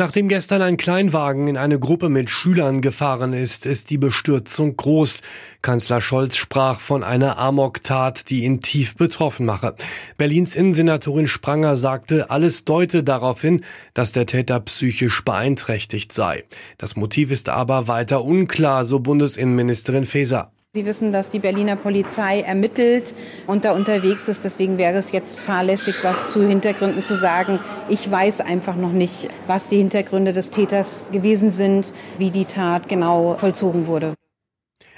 Nachdem gestern ein Kleinwagen in eine Gruppe mit Schülern gefahren ist, ist die Bestürzung groß. Kanzler Scholz sprach von einer Amok-Tat, die ihn tief betroffen mache. Berlins Innensenatorin Spranger sagte, alles deute darauf hin, dass der Täter psychisch beeinträchtigt sei. Das Motiv ist aber weiter unklar, so Bundesinnenministerin Faeser. Sie wissen, dass die Berliner Polizei ermittelt und da unterwegs ist. Deswegen wäre es jetzt fahrlässig, was zu Hintergründen zu sagen. Ich weiß einfach noch nicht, was die Hintergründe des Täters gewesen sind, wie die Tat genau vollzogen wurde.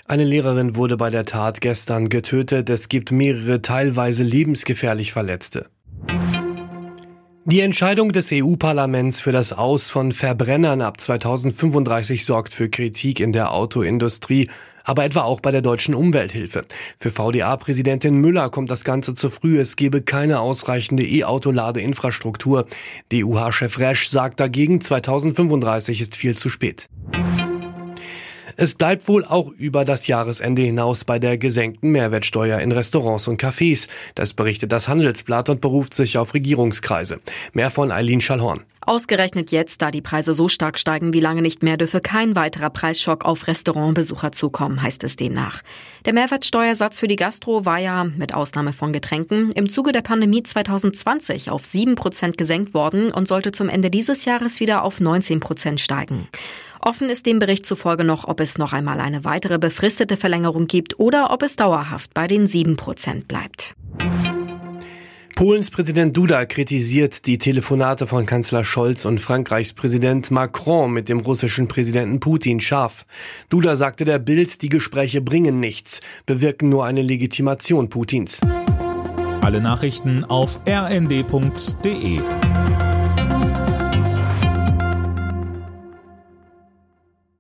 Eine Lehrerin wurde bei der Tat gestern getötet. Es gibt mehrere teilweise lebensgefährlich Verletzte. Die Entscheidung des EU-Parlaments für das Aus von Verbrennern ab 2035 sorgt für Kritik in der Autoindustrie, aber etwa auch bei der deutschen Umwelthilfe. Für VDA-Präsidentin Müller kommt das Ganze zu früh. Es gebe keine ausreichende E-Auto-Ladeinfrastruktur. DUH-Chef Resch sagt dagegen, 2035 ist viel zu spät. Es bleibt wohl auch über das Jahresende hinaus bei der gesenkten Mehrwertsteuer in Restaurants und Cafés. Das berichtet das Handelsblatt und beruft sich auf Regierungskreise. Mehr von Eileen Schallhorn. Ausgerechnet jetzt, da die Preise so stark steigen wie lange nicht mehr, dürfe kein weiterer Preisschock auf Restaurantbesucher zukommen, heißt es demnach. Der Mehrwertsteuersatz für die Gastro war ja, mit Ausnahme von Getränken, im Zuge der Pandemie 2020 auf 7 Prozent gesenkt worden und sollte zum Ende dieses Jahres wieder auf 19 Prozent steigen. Offen ist dem Bericht zufolge noch, ob es noch einmal eine weitere befristete Verlängerung gibt oder ob es dauerhaft bei den 7 Prozent bleibt. Polens Präsident Duda kritisiert die Telefonate von Kanzler Scholz und Frankreichs Präsident Macron mit dem russischen Präsidenten Putin scharf. Duda sagte der Bild, die Gespräche bringen nichts, bewirken nur eine Legitimation Putins. Alle Nachrichten auf rnd.de